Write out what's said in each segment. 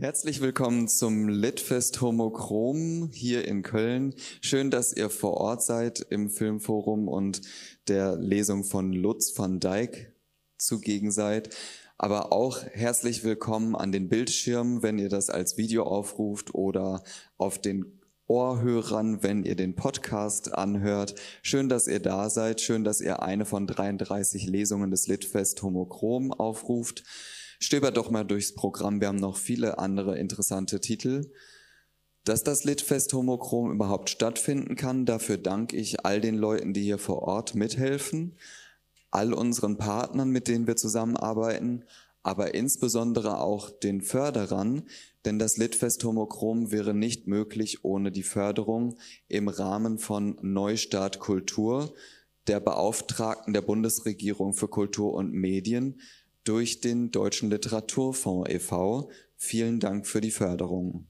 Herzlich willkommen zum Litfest Homochrom hier in Köln. Schön, dass ihr vor Ort seid im Filmforum und der Lesung von Lutz van Dijk zugegen seid. Aber auch herzlich willkommen an den Bildschirmen, wenn ihr das als Video aufruft oder auf den Ohrhörern, wenn ihr den Podcast anhört. Schön, dass ihr da seid. Schön, dass ihr eine von 33 Lesungen des Litfest Homochrom aufruft. Stöbert doch mal durchs Programm. Wir haben noch viele andere interessante Titel. Dass das Litfest Homochrom überhaupt stattfinden kann, dafür danke ich all den Leuten, die hier vor Ort mithelfen, all unseren Partnern, mit denen wir zusammenarbeiten, aber insbesondere auch den Förderern, denn das Litfest Homochrom wäre nicht möglich ohne die Förderung im Rahmen von Neustart Kultur, der Beauftragten der Bundesregierung für Kultur und Medien, durch den Deutschen Literaturfonds e.V. Vielen Dank für die Förderung.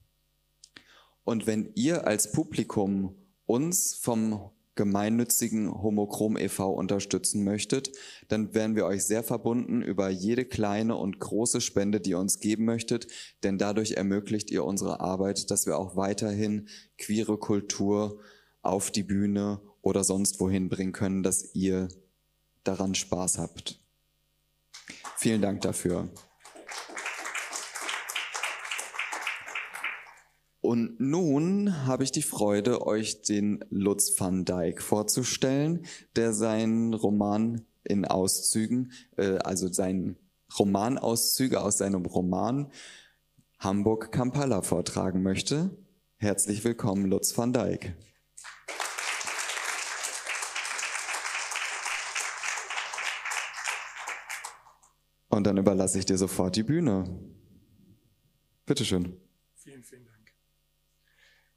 Und wenn ihr als Publikum uns vom gemeinnützigen Homochrom e.V. unterstützen möchtet, dann wären wir euch sehr verbunden über jede kleine und große Spende, die ihr uns geben möchtet, denn dadurch ermöglicht ihr unsere Arbeit, dass wir auch weiterhin queere Kultur auf die Bühne oder sonst wohin bringen können, dass ihr daran Spaß habt. Vielen Dank dafür. Und nun habe ich die Freude, euch den Lutz van Dijk vorzustellen, der seinen Roman in Auszügen, äh, also seinen Romanauszüge aus seinem Roman Hamburg Kampala vortragen möchte. Herzlich willkommen, Lutz van Dijk. Und dann überlasse ich dir sofort die Bühne. Bitteschön. Vielen, vielen Dank.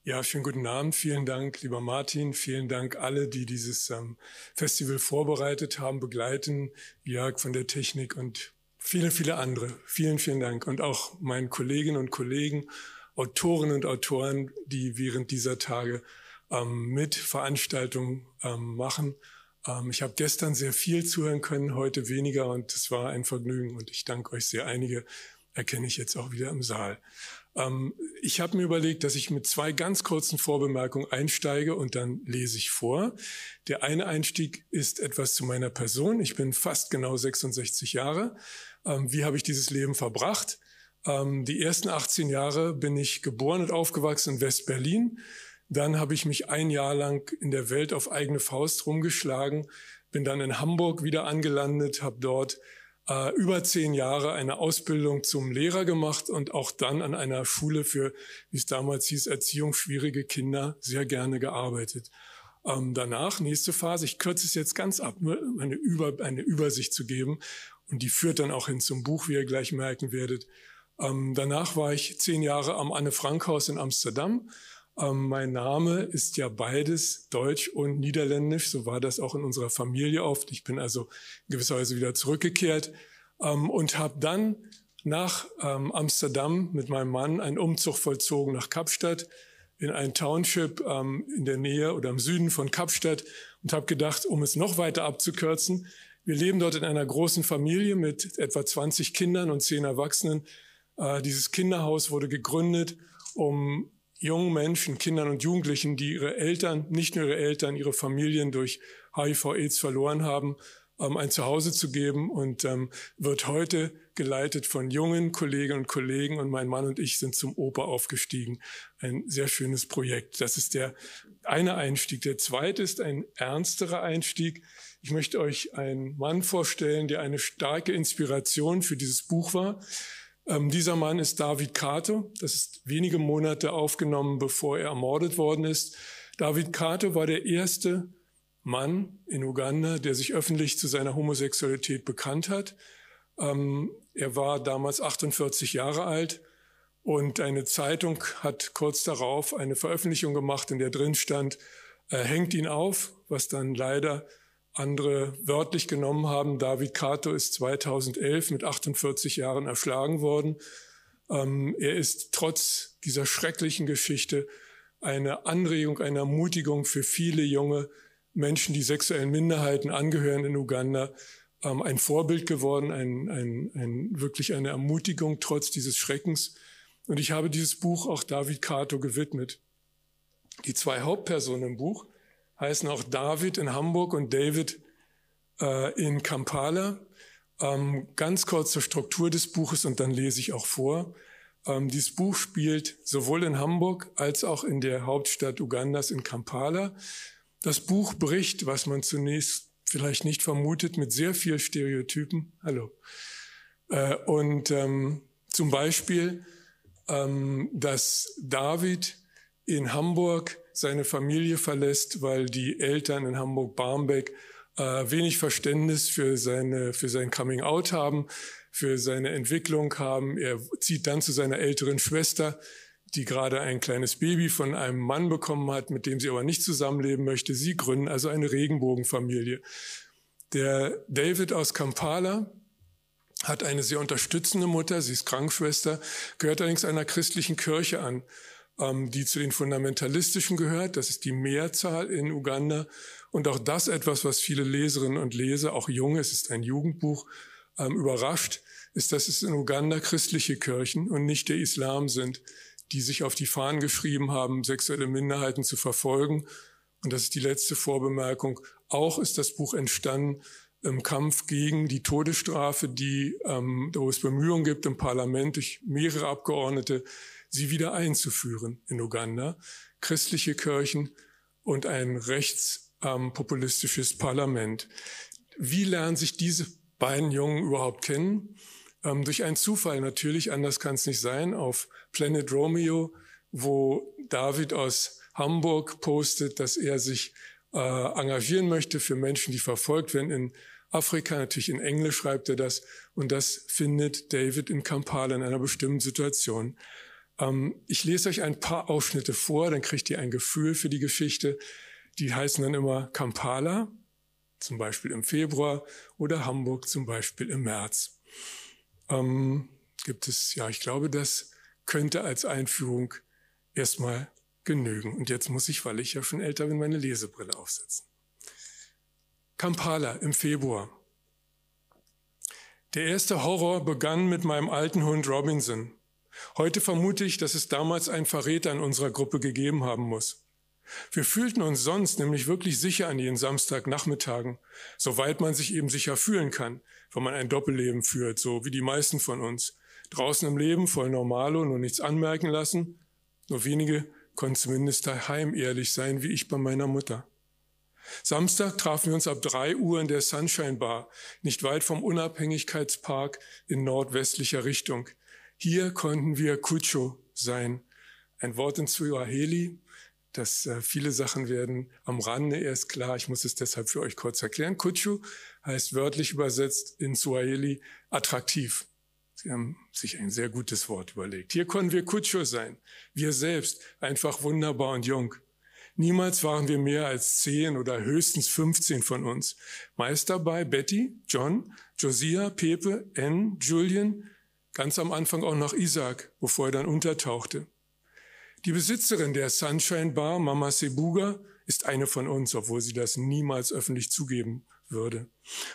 Ja, schönen guten Abend. Vielen Dank, lieber Martin. Vielen Dank alle, die dieses ähm, Festival vorbereitet haben, begleiten. Jörg von der Technik und viele, viele andere. Vielen, vielen Dank. Und auch meinen Kolleginnen und Kollegen, Autoren und Autoren, die während dieser Tage ähm, mit Veranstaltungen ähm, machen ähm, ich habe gestern sehr viel zuhören können, heute weniger und es war ein Vergnügen und ich danke euch sehr. Einige erkenne ich jetzt auch wieder im Saal. Ähm, ich habe mir überlegt, dass ich mit zwei ganz kurzen Vorbemerkungen einsteige und dann lese ich vor. Der eine Einstieg ist etwas zu meiner Person. Ich bin fast genau 66 Jahre. Ähm, wie habe ich dieses Leben verbracht? Ähm, die ersten 18 Jahre bin ich geboren und aufgewachsen in West-Berlin. Dann habe ich mich ein Jahr lang in der Welt auf eigene Faust rumgeschlagen, bin dann in Hamburg wieder angelandet, habe dort äh, über zehn Jahre eine Ausbildung zum Lehrer gemacht und auch dann an einer Schule für, wie es damals hieß, Erziehung schwierige Kinder sehr gerne gearbeitet. Ähm, danach, nächste Phase, ich kürze es jetzt ganz ab, nur eine, Über, eine Übersicht zu geben und die führt dann auch hin zum Buch, wie ihr gleich merken werdet. Ähm, danach war ich zehn Jahre am Anne-Frank-Haus in Amsterdam, ähm, mein Name ist ja beides Deutsch und Niederländisch. So war das auch in unserer Familie oft. Ich bin also in gewisser Weise wieder zurückgekehrt ähm, und habe dann nach ähm, Amsterdam mit meinem Mann einen Umzug vollzogen nach Kapstadt in ein Township ähm, in der Nähe oder im Süden von Kapstadt und habe gedacht, um es noch weiter abzukürzen, wir leben dort in einer großen Familie mit etwa 20 Kindern und 10 Erwachsenen. Äh, dieses Kinderhaus wurde gegründet, um jungen Menschen, Kindern und Jugendlichen, die ihre Eltern, nicht nur ihre Eltern, ihre Familien durch HIV-Aids verloren haben, ähm, ein Zuhause zu geben und ähm, wird heute geleitet von jungen Kolleginnen und Kollegen und mein Mann und ich sind zum Oper aufgestiegen. Ein sehr schönes Projekt. Das ist der eine Einstieg. Der zweite ist ein ernsterer Einstieg. Ich möchte euch einen Mann vorstellen, der eine starke Inspiration für dieses Buch war. Ähm, dieser Mann ist David Kato. Das ist wenige Monate aufgenommen, bevor er ermordet worden ist. David Kato war der erste Mann in Uganda, der sich öffentlich zu seiner Homosexualität bekannt hat. Ähm, er war damals 48 Jahre alt und eine Zeitung hat kurz darauf eine Veröffentlichung gemacht, in der drin stand, er hängt ihn auf, was dann leider andere wörtlich genommen haben. David Kato ist 2011 mit 48 Jahren erschlagen worden. Ähm, er ist trotz dieser schrecklichen Geschichte eine Anregung, eine Ermutigung für viele junge Menschen, die sexuellen Minderheiten angehören in Uganda, ähm, ein Vorbild geworden, ein, ein, ein, wirklich eine Ermutigung trotz dieses Schreckens. Und ich habe dieses Buch auch David Kato gewidmet. Die zwei Hauptpersonen im Buch heißen auch David in Hamburg und David äh, in Kampala. Ähm, ganz kurz zur Struktur des Buches und dann lese ich auch vor. Ähm, dieses Buch spielt sowohl in Hamburg als auch in der Hauptstadt Ugandas in Kampala. Das Buch bricht, was man zunächst vielleicht nicht vermutet, mit sehr viel Stereotypen. Hallo. Äh, und ähm, zum Beispiel, ähm, dass David in Hamburg seine Familie verlässt, weil die Eltern in Hamburg-Barmbek äh, wenig Verständnis für seine für sein Coming Out haben für seine Entwicklung haben. Er zieht dann zu seiner älteren Schwester, die gerade ein kleines Baby von einem Mann bekommen hat, mit dem sie aber nicht zusammenleben möchte. Sie gründen also eine Regenbogenfamilie. Der David aus Kampala hat eine sehr unterstützende Mutter, sie ist Krankenschwester, gehört allerdings einer christlichen Kirche an, die zu den Fundamentalistischen gehört. Das ist die Mehrzahl in Uganda. Und auch das etwas, was viele Leserinnen und Leser, auch junge, es ist ein Jugendbuch, ähm, überrascht, ist, dass es in Uganda christliche Kirchen und nicht der Islam sind, die sich auf die Fahnen geschrieben haben, sexuelle Minderheiten zu verfolgen. Und das ist die letzte Vorbemerkung. Auch ist das Buch entstanden im Kampf gegen die Todesstrafe, die, ähm, wo es Bemühungen gibt im Parlament durch mehrere Abgeordnete, sie wieder einzuführen in Uganda. Christliche Kirchen und ein rechtspopulistisches ähm, Parlament. Wie lernen sich diese beiden Jungen überhaupt kennen. Ähm, durch einen Zufall natürlich, anders kann es nicht sein, auf Planet Romeo, wo David aus Hamburg postet, dass er sich äh, engagieren möchte für Menschen, die verfolgt werden in Afrika. Natürlich in Englisch schreibt er das. Und das findet David in Kampala in einer bestimmten Situation. Ähm, ich lese euch ein paar Ausschnitte vor, dann kriegt ihr ein Gefühl für die Geschichte. Die heißen dann immer Kampala zum Beispiel im Februar oder Hamburg zum Beispiel im März. Ähm, gibt es, ja, ich glaube, das könnte als Einführung erstmal genügen. Und jetzt muss ich, weil ich ja schon älter bin, meine Lesebrille aufsetzen. Kampala im Februar. Der erste Horror begann mit meinem alten Hund Robinson. Heute vermute ich, dass es damals einen Verräter in unserer Gruppe gegeben haben muss. Wir fühlten uns sonst nämlich wirklich sicher an den Samstagnachmittagen, soweit man sich eben sicher fühlen kann, wenn man ein Doppelleben führt, so wie die meisten von uns. Draußen im Leben voll Normalo, nur nichts anmerken lassen. Nur wenige konnten zumindest daheim ehrlich sein, wie ich bei meiner Mutter. Samstag trafen wir uns ab drei Uhr in der Sunshine Bar, nicht weit vom Unabhängigkeitspark in nordwestlicher Richtung. Hier konnten wir Kucho sein. Ein Wort in Swahili, dass äh, viele Sachen werden am Rande erst klar. Ich muss es deshalb für euch kurz erklären. Kuchu heißt wörtlich übersetzt in Swahili attraktiv. Sie haben sich ein sehr gutes Wort überlegt. Hier können wir Kucho sein. Wir selbst, einfach wunderbar und jung. Niemals waren wir mehr als zehn oder höchstens 15 von uns. Meist dabei Betty, John, Josiah, Pepe, Ann, Julian, ganz am Anfang auch noch Isaac, bevor er dann untertauchte. Die Besitzerin der Sunshine Bar, Mama Sebuga, ist eine von uns, obwohl sie das niemals öffentlich zugeben würde.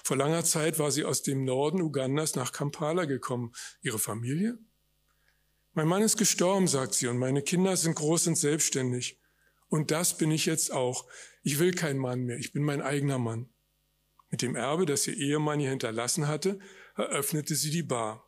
Vor langer Zeit war sie aus dem Norden Ugandas nach Kampala gekommen. Ihre Familie? Mein Mann ist gestorben, sagt sie, und meine Kinder sind groß und selbstständig. Und das bin ich jetzt auch. Ich will keinen Mann mehr, ich bin mein eigener Mann. Mit dem Erbe, das ihr Ehemann ihr hinterlassen hatte, eröffnete sie die Bar.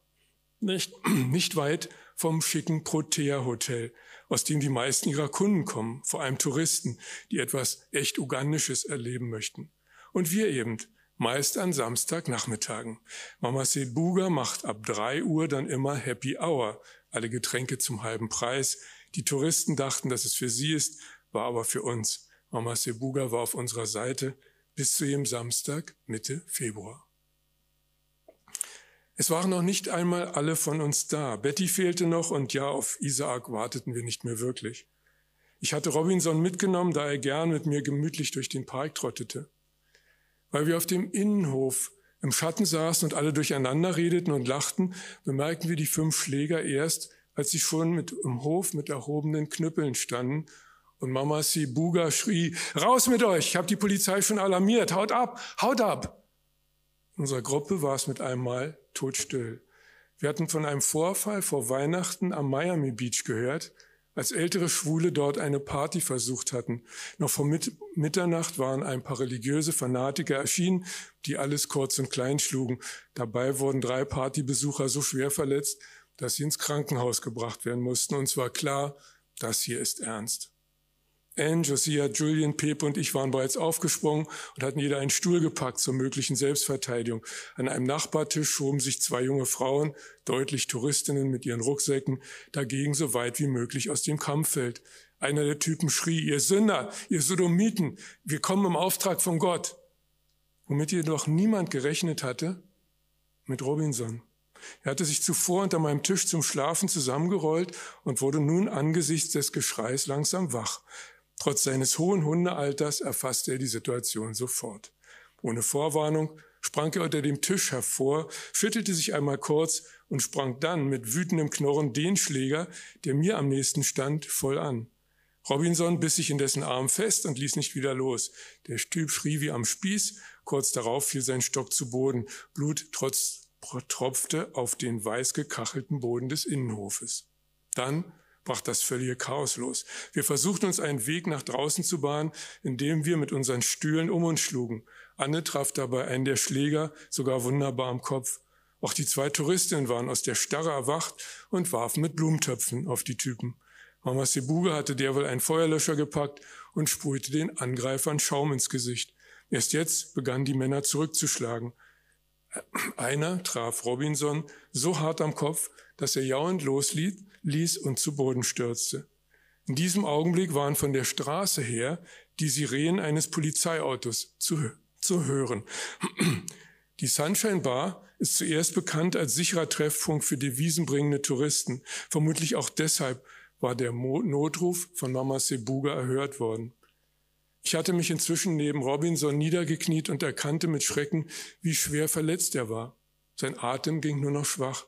Nicht, nicht weit vom schicken Protea Hotel, aus dem die meisten ihrer Kunden kommen, vor allem Touristen, die etwas echt Ugandisches erleben möchten. Und wir eben, meist an Samstagnachmittagen. Mama Sebuga macht ab drei Uhr dann immer Happy Hour, alle Getränke zum halben Preis. Die Touristen dachten, dass es für sie ist, war aber für uns. Mama Sebuga war auf unserer Seite bis zu jedem Samstag Mitte Februar. Es waren noch nicht einmal alle von uns da. Betty fehlte noch und ja, auf Isaak warteten wir nicht mehr wirklich. Ich hatte Robinson mitgenommen, da er gern mit mir gemütlich durch den Park trottete. Weil wir auf dem Innenhof im Schatten saßen und alle durcheinander redeten und lachten, bemerkten wir die fünf Schläger erst, als sie schon mit, im Hof mit erhobenen Knüppeln standen und Mama Sibuga schrie, raus mit euch, ich habe die Polizei schon alarmiert, haut ab, haut ab. Unserer Gruppe war es mit einem Mal todstill. Wir hatten von einem Vorfall vor Weihnachten am Miami Beach gehört, als ältere Schwule dort eine Party versucht hatten. Noch vor Mitternacht waren ein paar religiöse Fanatiker erschienen, die alles kurz und klein schlugen. Dabei wurden drei Partybesucher so schwer verletzt, dass sie ins Krankenhaus gebracht werden mussten. Und zwar klar, das hier ist ernst. Anne, Josiah, Julian, Pepe und ich waren bereits aufgesprungen und hatten jeder einen Stuhl gepackt zur möglichen Selbstverteidigung. An einem Nachbartisch schoben sich zwei junge Frauen, deutlich Touristinnen mit ihren Rucksäcken, dagegen so weit wie möglich aus dem Kampffeld. Einer der Typen schrie, ihr Sünder, ihr Sodomiten, wir kommen im Auftrag von Gott. Womit jedoch niemand gerechnet hatte, mit Robinson. Er hatte sich zuvor unter meinem Tisch zum Schlafen zusammengerollt und wurde nun angesichts des Geschreis langsam wach. Trotz seines hohen Hundealters erfasste er die Situation sofort. Ohne Vorwarnung sprang er unter dem Tisch hervor, schüttelte sich einmal kurz und sprang dann mit wütendem Knurren den Schläger, der mir am nächsten stand, voll an. Robinson biss sich in dessen Arm fest und ließ nicht wieder los. Der Stüb schrie wie am Spieß, kurz darauf fiel sein Stock zu Boden. Blut trotz, tropfte auf den weiß gekachelten Boden des Innenhofes. Dann brach das völlige Chaos los. Wir versuchten uns einen Weg nach draußen zu bahnen, indem wir mit unseren Stühlen um uns schlugen. Anne traf dabei einen der Schläger, sogar wunderbar am Kopf. Auch die zwei Touristinnen waren aus der Starre erwacht und warfen mit Blumentöpfen auf die Typen. Mama Sebuge hatte derweil einen Feuerlöscher gepackt und sprühte den Angreifern Schaum ins Gesicht. Erst jetzt begannen die Männer zurückzuschlagen. Einer traf Robinson so hart am Kopf, dass er jauend losließ ließ und zu Boden stürzte. In diesem Augenblick waren von der Straße her die Sirenen eines Polizeiautos zu, zu hören. Die Sunshine Bar ist zuerst bekannt als sicherer Treffpunkt für devisenbringende Touristen. Vermutlich auch deshalb war der Notruf von Mama Sebuga erhört worden. Ich hatte mich inzwischen neben Robinson niedergekniet und erkannte mit Schrecken, wie schwer verletzt er war. Sein Atem ging nur noch schwach.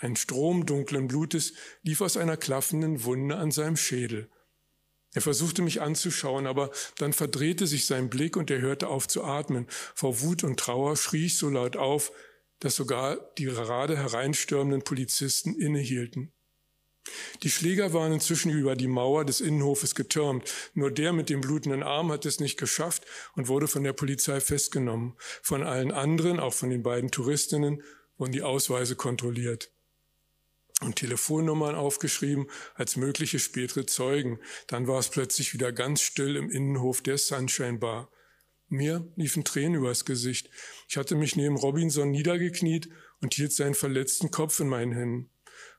Ein Strom dunklen Blutes lief aus einer klaffenden Wunde an seinem Schädel. Er versuchte mich anzuschauen, aber dann verdrehte sich sein Blick und er hörte auf zu atmen. Vor Wut und Trauer schrie ich so laut auf, dass sogar die gerade hereinstürmenden Polizisten innehielten. Die Schläger waren inzwischen über die Mauer des Innenhofes getürmt. Nur der mit dem blutenden Arm hat es nicht geschafft und wurde von der Polizei festgenommen. Von allen anderen, auch von den beiden Touristinnen, wurden die Ausweise kontrolliert und Telefonnummern aufgeschrieben als mögliche spätere Zeugen. Dann war es plötzlich wieder ganz still im Innenhof der Sunshine Bar. Mir liefen Tränen übers Gesicht. Ich hatte mich neben Robinson niedergekniet und hielt seinen verletzten Kopf in meinen Händen.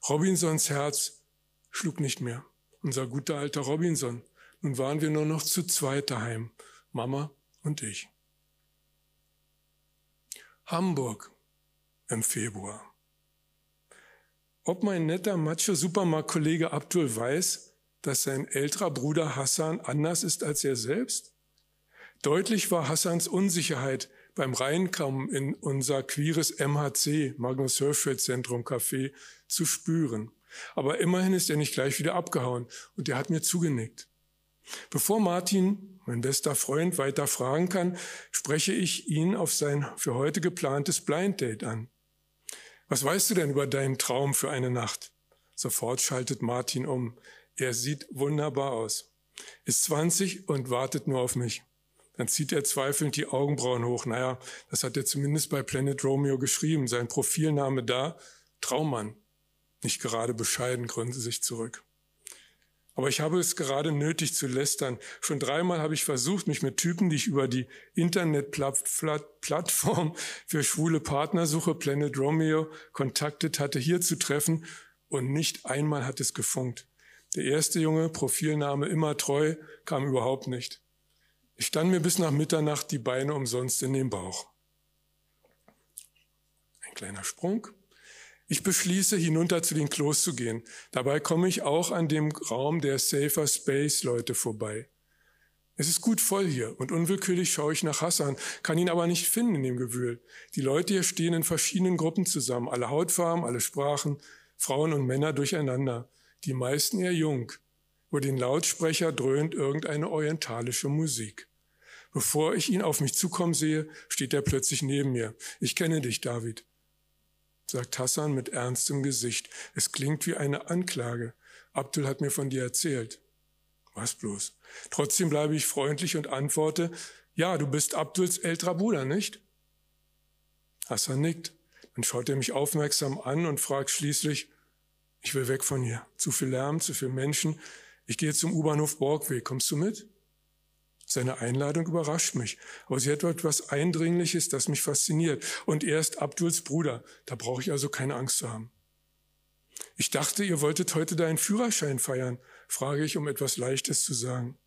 Robinsons Herz schlug nicht mehr. Unser guter alter Robinson. Nun waren wir nur noch zu zweit daheim. Mama und ich. Hamburg im Februar. Ob mein netter Macho-Supermarkt-Kollege Abdul weiß, dass sein älterer Bruder Hassan anders ist als er selbst? Deutlich war Hassans Unsicherheit beim Reinkommen in unser queeres MHC, Magnus Hirschfeld Zentrum Café, zu spüren. Aber immerhin ist er nicht gleich wieder abgehauen und er hat mir zugenickt. Bevor Martin, mein bester Freund, weiter fragen kann, spreche ich ihn auf sein für heute geplantes Blind Date an. Was weißt du denn über deinen Traum für eine Nacht? Sofort schaltet Martin um. Er sieht wunderbar aus. Ist 20 und wartet nur auf mich. Dann zieht er zweifelnd die Augenbrauen hoch. Naja, das hat er zumindest bei Planet Romeo geschrieben. Sein Profilname da, Traummann. Nicht gerade bescheiden, gründet sich zurück. Aber ich habe es gerade nötig zu lästern. Schon dreimal habe ich versucht, mich mit Typen, die ich über die Internetplattform für schwule Partnersuche Planet Romeo kontaktet hatte, hier zu treffen und nicht einmal hat es gefunkt. Der erste Junge, Profilname immer treu, kam überhaupt nicht. Ich stand mir bis nach Mitternacht die Beine umsonst in den Bauch. Ein kleiner Sprung. Ich beschließe, hinunter zu den Klos zu gehen. Dabei komme ich auch an dem Raum der Safer Space Leute vorbei. Es ist gut voll hier und unwillkürlich schaue ich nach Hassan, kann ihn aber nicht finden in dem Gewühl. Die Leute hier stehen in verschiedenen Gruppen zusammen, alle Hautfarben, alle Sprachen, Frauen und Männer durcheinander, die meisten eher jung. Über den Lautsprecher dröhnt irgendeine orientalische Musik. Bevor ich ihn auf mich zukommen sehe, steht er plötzlich neben mir. Ich kenne dich, David. Sagt Hassan mit ernstem Gesicht. Es klingt wie eine Anklage. Abdul hat mir von dir erzählt. Was bloß? Trotzdem bleibe ich freundlich und antworte, ja, du bist Abduls älterer Bruder, nicht? Hassan nickt. Dann schaut er mich aufmerksam an und fragt schließlich, ich will weg von hier. Zu viel Lärm, zu viel Menschen. Ich gehe zum U-Bahnhof Borgweg. Kommst du mit? Seine Einladung überrascht mich, aber sie hat etwas Eindringliches, das mich fasziniert. Und er ist Abduls Bruder. Da brauche ich also keine Angst zu haben. Ich dachte, ihr wolltet heute deinen Führerschein feiern, frage ich, um etwas Leichtes zu sagen.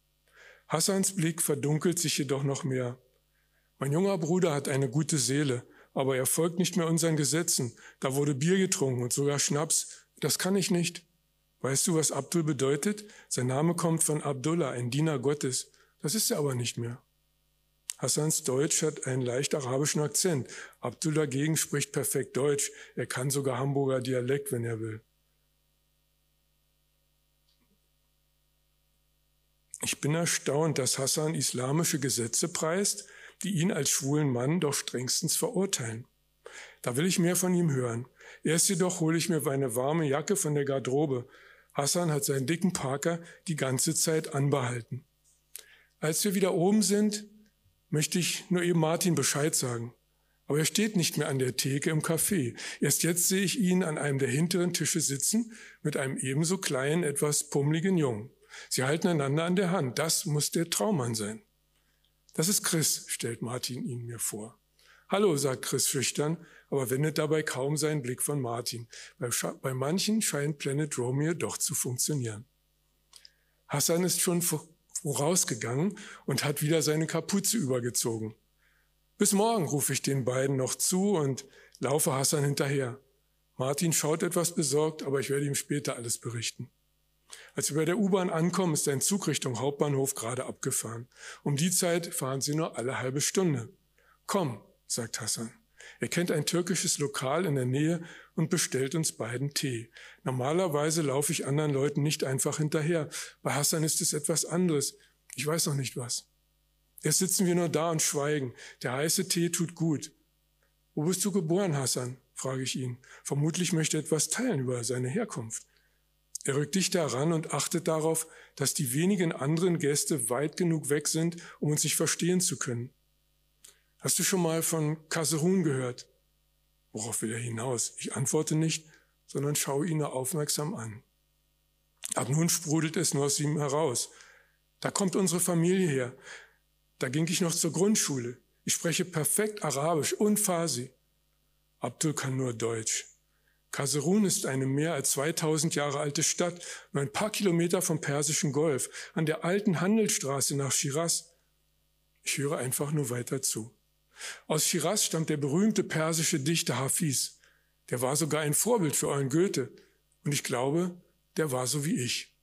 Hassans Blick verdunkelt sich jedoch noch mehr. Mein junger Bruder hat eine gute Seele, aber er folgt nicht mehr unseren Gesetzen. Da wurde Bier getrunken und sogar Schnaps. Das kann ich nicht. Weißt du, was Abdul bedeutet? Sein Name kommt von Abdullah, ein Diener Gottes. Das ist er aber nicht mehr. Hassans Deutsch hat einen leicht arabischen Akzent. Abdul dagegen spricht perfekt Deutsch. Er kann sogar Hamburger Dialekt, wenn er will. Ich bin erstaunt, dass Hassan islamische Gesetze preist, die ihn als schwulen Mann doch strengstens verurteilen. Da will ich mehr von ihm hören. Erst jedoch hole ich mir eine warme Jacke von der Garderobe. Hassan hat seinen dicken Parker die ganze Zeit anbehalten. Als wir wieder oben sind, möchte ich nur eben Martin Bescheid sagen. Aber er steht nicht mehr an der Theke im Café. Erst jetzt sehe ich ihn an einem der hinteren Tische sitzen mit einem ebenso kleinen, etwas pummeligen Jungen. Sie halten einander an der Hand. Das muss der Traummann sein. Das ist Chris, stellt Martin ihn mir vor. Hallo, sagt Chris schüchtern, aber wendet dabei kaum seinen Blick von Martin. Bei, bei manchen scheint Planet Romeo doch zu funktionieren. Hassan ist schon vorausgegangen und hat wieder seine Kapuze übergezogen. Bis morgen rufe ich den beiden noch zu und laufe Hassan hinterher. Martin schaut etwas besorgt, aber ich werde ihm später alles berichten. Als wir bei der U-Bahn ankommen, ist ein Zug Richtung Hauptbahnhof gerade abgefahren. Um die Zeit fahren sie nur alle halbe Stunde. Komm, sagt Hassan. Er kennt ein türkisches Lokal in der Nähe und bestellt uns beiden Tee. Normalerweise laufe ich anderen Leuten nicht einfach hinterher. Bei Hassan ist es etwas anderes. Ich weiß noch nicht was. Jetzt sitzen wir nur da und schweigen. Der heiße Tee tut gut. Wo bist du geboren, Hassan? frage ich ihn. Vermutlich möchte er etwas teilen über seine Herkunft. Er rückt dichter heran und achtet darauf, dass die wenigen anderen Gäste weit genug weg sind, um uns nicht verstehen zu können. Hast du schon mal von Kaserun gehört? Worauf will er hinaus? Ich antworte nicht, sondern schaue ihn aufmerksam an. Ab nun sprudelt es nur aus ihm heraus. Da kommt unsere Familie her. Da ging ich noch zur Grundschule. Ich spreche perfekt Arabisch und Farsi. Abdul kann nur Deutsch. Kaserun ist eine mehr als 2000 Jahre alte Stadt, nur ein paar Kilometer vom Persischen Golf, an der alten Handelsstraße nach Shiraz. Ich höre einfach nur weiter zu. Aus Shiraz stammt der berühmte persische Dichter Hafiz. Der war sogar ein Vorbild für euren Goethe. Und ich glaube, der war so wie ich.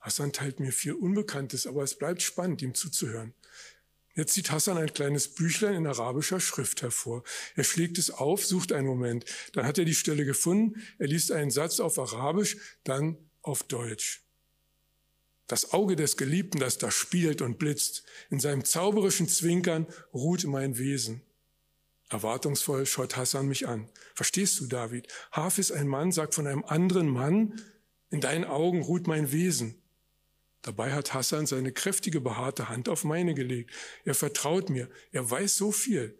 Hassan teilt mir viel Unbekanntes, aber es bleibt spannend, ihm zuzuhören. Jetzt zieht Hassan ein kleines Büchlein in arabischer Schrift hervor. Er schlägt es auf, sucht einen Moment. Dann hat er die Stelle gefunden. Er liest einen Satz auf Arabisch, dann auf Deutsch. Das Auge des Geliebten, das da spielt und blitzt, in seinem zauberischen Zwinkern ruht mein Wesen. Erwartungsvoll schaut Hassan mich an. Verstehst du, David? Hafiz, ein Mann, sagt von einem anderen Mann, in deinen Augen ruht mein Wesen. Dabei hat Hassan seine kräftige, behaarte Hand auf meine gelegt. Er vertraut mir. Er weiß so viel.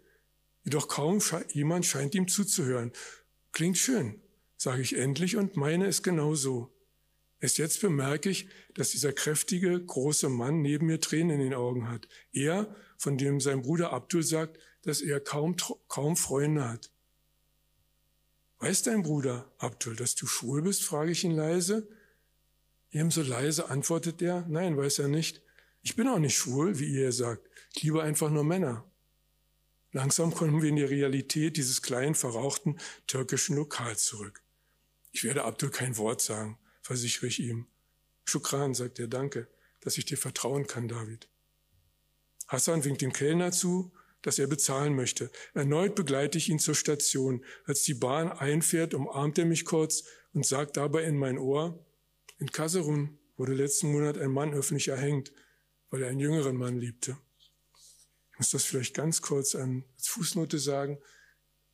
Jedoch kaum jemand scheint ihm zuzuhören. Klingt schön, sage ich endlich und meine es genau so. Erst jetzt bemerke ich, dass dieser kräftige, große Mann neben mir Tränen in den Augen hat. Er, von dem sein Bruder Abdul sagt, dass er kaum, kaum Freunde hat. Weiß dein Bruder, Abdul, dass du schwul bist? frage ich ihn leise. Ebenso leise antwortet er, nein, weiß er nicht. Ich bin auch nicht schwul, wie ihr sagt. Ich liebe einfach nur Männer. Langsam kommen wir in die Realität dieses kleinen, verrauchten türkischen Lokals zurück. Ich werde Abdul kein Wort sagen, versichere ich ihm. Schukran, sagt er, danke, dass ich dir vertrauen kann, David. Hassan winkt dem Kellner zu, dass er bezahlen möchte. Erneut begleite ich ihn zur Station. Als die Bahn einfährt, umarmt er mich kurz und sagt dabei in mein Ohr, in Kaserun wurde letzten Monat ein Mann öffentlich erhängt, weil er einen jüngeren Mann liebte. Ich muss das vielleicht ganz kurz als Fußnote sagen.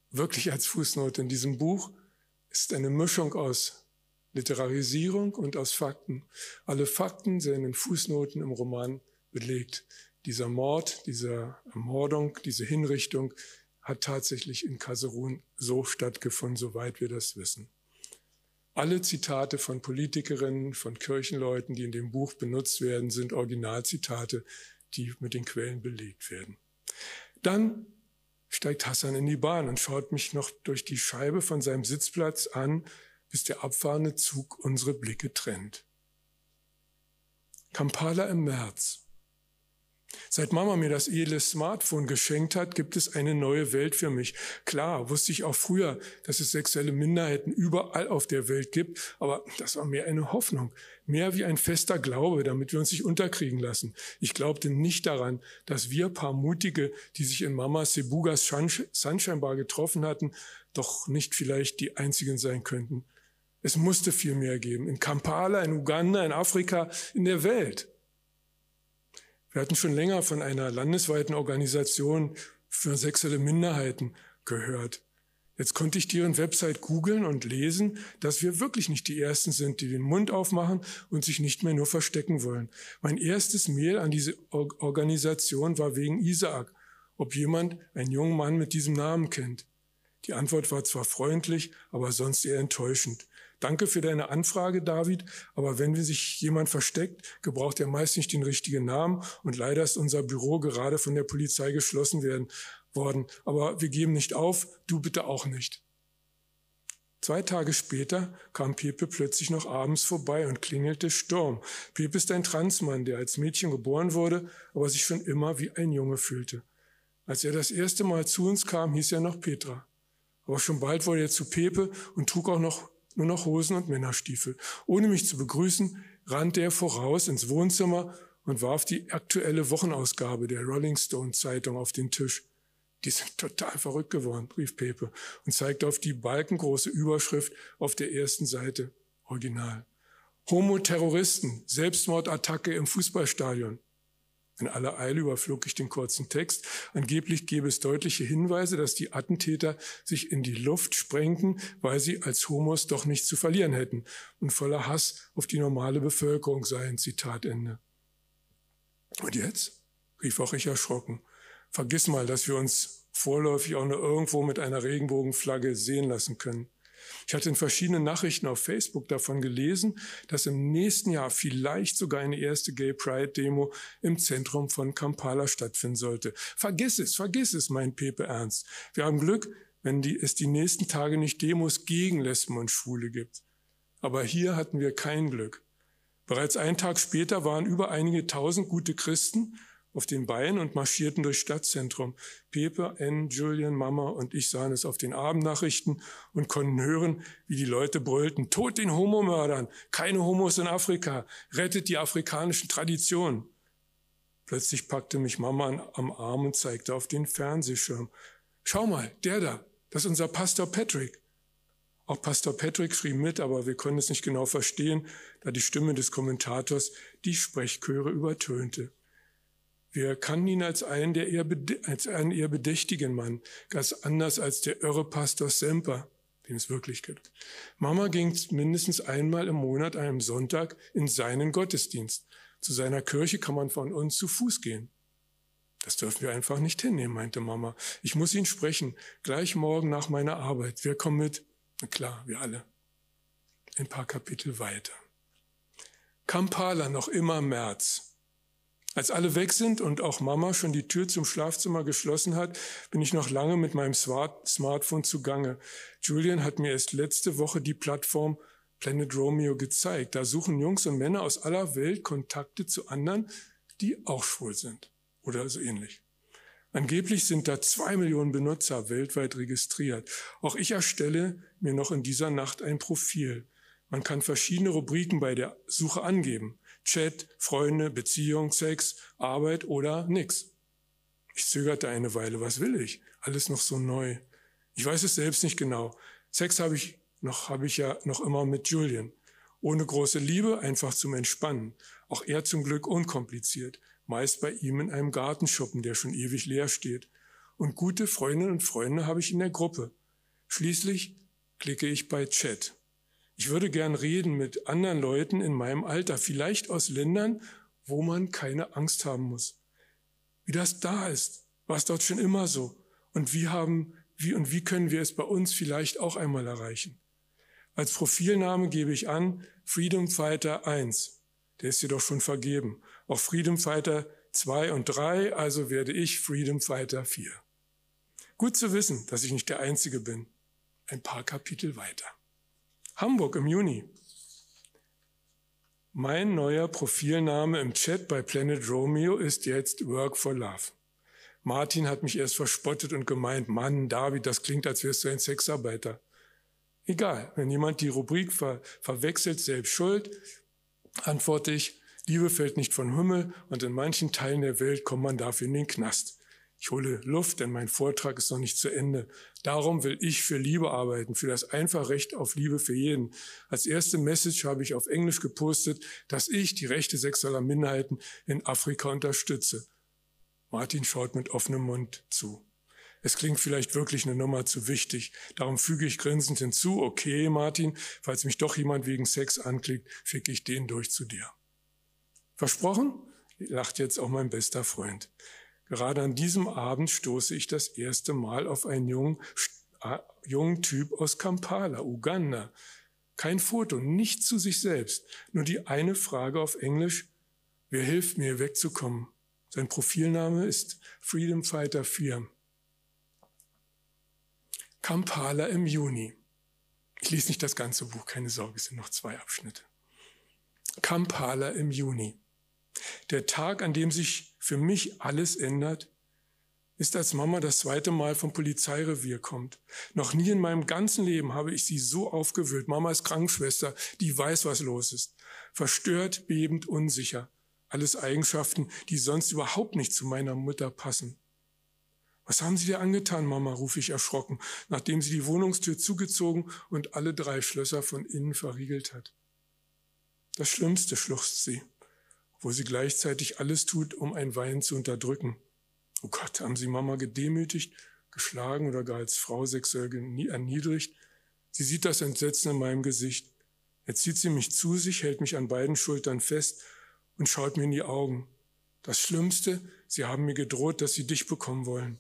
wirklich als Fußnote in diesem Buch ist eine Mischung aus Literarisierung und aus Fakten. Alle Fakten sind in Fußnoten im Roman belegt. Dieser Mord, diese Ermordung, diese Hinrichtung hat tatsächlich in Kaserun so stattgefunden, soweit wir das wissen. Alle Zitate von Politikerinnen, von Kirchenleuten, die in dem Buch benutzt werden, sind Originalzitate, die mit den Quellen belegt werden. Dann steigt Hassan in die Bahn und schaut mich noch durch die Scheibe von seinem Sitzplatz an, bis der abfahrende Zug unsere Blicke trennt. Kampala im März. Seit Mama mir das edle Smartphone geschenkt hat, gibt es eine neue Welt für mich. Klar, wusste ich auch früher, dass es sexuelle Minderheiten überall auf der Welt gibt, aber das war mehr eine Hoffnung, mehr wie ein fester Glaube, damit wir uns nicht unterkriegen lassen. Ich glaubte nicht daran, dass wir paar Mutige, die sich in Mama Sebugas Sunshine Bar getroffen hatten, doch nicht vielleicht die einzigen sein könnten. Es musste viel mehr geben. In Kampala, in Uganda, in Afrika, in der Welt. Wir hatten schon länger von einer landesweiten Organisation für sexuelle Minderheiten gehört. Jetzt konnte ich deren Website googeln und lesen, dass wir wirklich nicht die Ersten sind, die den Mund aufmachen und sich nicht mehr nur verstecken wollen. Mein erstes Mail an diese Organisation war wegen Isaak, ob jemand einen jungen Mann mit diesem Namen kennt. Die Antwort war zwar freundlich, aber sonst eher enttäuschend. Danke für deine Anfrage, David, aber wenn sich jemand versteckt, gebraucht er meist nicht den richtigen Namen und leider ist unser Büro gerade von der Polizei geschlossen werden worden. Aber wir geben nicht auf, du bitte auch nicht. Zwei Tage später kam Pepe plötzlich noch abends vorbei und klingelte Sturm. Pepe ist ein Transmann, der als Mädchen geboren wurde, aber sich schon immer wie ein Junge fühlte. Als er das erste Mal zu uns kam, hieß er noch Petra. Aber schon bald wurde er zu Pepe und trug auch noch nur noch Hosen und Männerstiefel. Ohne mich zu begrüßen, rannte er voraus ins Wohnzimmer und warf die aktuelle Wochenausgabe der Rolling Stone Zeitung auf den Tisch. Die sind total verrückt geworden, rief Pepe und zeigte auf die balkengroße Überschrift auf der ersten Seite. Original. Homo-Terroristen, Selbstmordattacke im Fußballstadion. In aller Eile überflog ich den kurzen Text. Angeblich gäbe es deutliche Hinweise, dass die Attentäter sich in die Luft sprengten, weil sie als Homos doch nichts zu verlieren hätten und voller Hass auf die normale Bevölkerung seien. Zitat Ende. Und jetzt? rief auch ich erschrocken. Vergiss mal, dass wir uns vorläufig auch nur irgendwo mit einer Regenbogenflagge sehen lassen können. Ich hatte in verschiedenen Nachrichten auf Facebook davon gelesen, dass im nächsten Jahr vielleicht sogar eine erste Gay Pride Demo im Zentrum von Kampala stattfinden sollte. Vergiss es, vergiss es, mein Pepe Ernst. Wir haben Glück, wenn die, es die nächsten Tage nicht Demos gegen Lesben und Schwule gibt. Aber hier hatten wir kein Glück. Bereits einen Tag später waren über einige tausend gute Christen auf den Beinen und marschierten durchs Stadtzentrum. Pepe, N, Julian, Mama und ich sahen es auf den Abendnachrichten und konnten hören, wie die Leute brüllten, Tod den Homomördern, keine Homos in Afrika, rettet die afrikanischen Traditionen. Plötzlich packte mich Mama am Arm und zeigte auf den Fernsehschirm. Schau mal, der da, das ist unser Pastor Patrick. Auch Pastor Patrick schrieb mit, aber wir konnten es nicht genau verstehen, da die Stimme des Kommentators die Sprechchöre übertönte. Wir kannten ihn als einen, der eher, als einen eher bedächtigen Mann, ganz anders als der irre Pastor Semper, den es wirklich gibt. Mama ging mindestens einmal im Monat, einem Sonntag, in seinen Gottesdienst. Zu seiner Kirche kann man von uns zu Fuß gehen. Das dürfen wir einfach nicht hinnehmen, meinte Mama. Ich muss ihn sprechen, gleich morgen nach meiner Arbeit. Wer kommt mit? Na klar, wir alle. Ein paar Kapitel weiter. Kampala, noch immer März. Als alle weg sind und auch Mama schon die Tür zum Schlafzimmer geschlossen hat, bin ich noch lange mit meinem Smart Smartphone zugange. Julian hat mir erst letzte Woche die Plattform Planet Romeo gezeigt. Da suchen Jungs und Männer aus aller Welt Kontakte zu anderen, die auch schwul sind oder so ähnlich. Angeblich sind da zwei Millionen Benutzer weltweit registriert. Auch ich erstelle mir noch in dieser Nacht ein Profil. Man kann verschiedene Rubriken bei der Suche angeben. Chat, Freunde, Beziehung, Sex, Arbeit oder nix. Ich zögerte eine Weile. Was will ich? Alles noch so neu. Ich weiß es selbst nicht genau. Sex habe ich noch, habe ich ja noch immer mit Julian. Ohne große Liebe, einfach zum Entspannen. Auch er zum Glück unkompliziert. Meist bei ihm in einem Gartenschuppen, der schon ewig leer steht. Und gute Freundinnen und Freunde habe ich in der Gruppe. Schließlich klicke ich bei Chat. Ich würde gern reden mit anderen Leuten in meinem Alter, vielleicht aus Ländern, wo man keine Angst haben muss. Wie das da ist, war es dort schon immer so. Und wie haben, wie und wie können wir es bei uns vielleicht auch einmal erreichen? Als Profilname gebe ich an Freedom Fighter 1. Der ist jedoch schon vergeben. Auch Freedom Fighter 2 und 3, also werde ich Freedom Fighter 4. Gut zu wissen, dass ich nicht der Einzige bin. Ein paar Kapitel weiter. Hamburg im Juni. Mein neuer Profilname im Chat bei Planet Romeo ist jetzt Work for Love. Martin hat mich erst verspottet und gemeint, Mann, David, das klingt, als wärst du ein Sexarbeiter. Egal, wenn jemand die Rubrik ver verwechselt, selbst schuld, antworte ich, Liebe fällt nicht von Himmel und in manchen Teilen der Welt kommt man dafür in den Knast. Ich hole Luft, denn mein Vortrag ist noch nicht zu Ende. Darum will ich für Liebe arbeiten, für das einfache Recht auf Liebe für jeden. Als erste Message habe ich auf Englisch gepostet, dass ich die Rechte sexueller Minderheiten in Afrika unterstütze. Martin schaut mit offenem Mund zu. Es klingt vielleicht wirklich eine Nummer zu wichtig. Darum füge ich grinsend hinzu, okay, Martin, falls mich doch jemand wegen Sex anklickt, fick ich den durch zu dir. Versprochen? Lacht jetzt auch mein bester Freund. Gerade an diesem Abend stoße ich das erste Mal auf einen jungen, jungen Typ aus Kampala, Uganda. Kein Foto, nicht zu sich selbst, nur die eine Frage auf Englisch, wer hilft mir wegzukommen? Sein Profilname ist Freedom Fighter 4. Kampala im Juni. Ich lese nicht das ganze Buch, keine Sorge, es sind noch zwei Abschnitte. Kampala im Juni. Der Tag, an dem sich für mich alles ändert, ist, als Mama das zweite Mal vom Polizeirevier kommt. Noch nie in meinem ganzen Leben habe ich sie so aufgewühlt. Mama ist Krankenschwester, die weiß, was los ist. Verstört, bebend, unsicher. Alles Eigenschaften, die sonst überhaupt nicht zu meiner Mutter passen. Was haben Sie dir angetan, Mama? rufe ich erschrocken, nachdem sie die Wohnungstür zugezogen und alle drei Schlösser von innen verriegelt hat. Das Schlimmste, schluchzt sie wo sie gleichzeitig alles tut, um ein Weinen zu unterdrücken. Oh Gott, haben Sie Mama gedemütigt, geschlagen oder gar als Frau sexuell erniedrigt? Sie sieht das Entsetzen in meinem Gesicht. Jetzt zieht sie mich zu sich, hält mich an beiden Schultern fest und schaut mir in die Augen. Das Schlimmste, sie haben mir gedroht, dass sie dich bekommen wollen.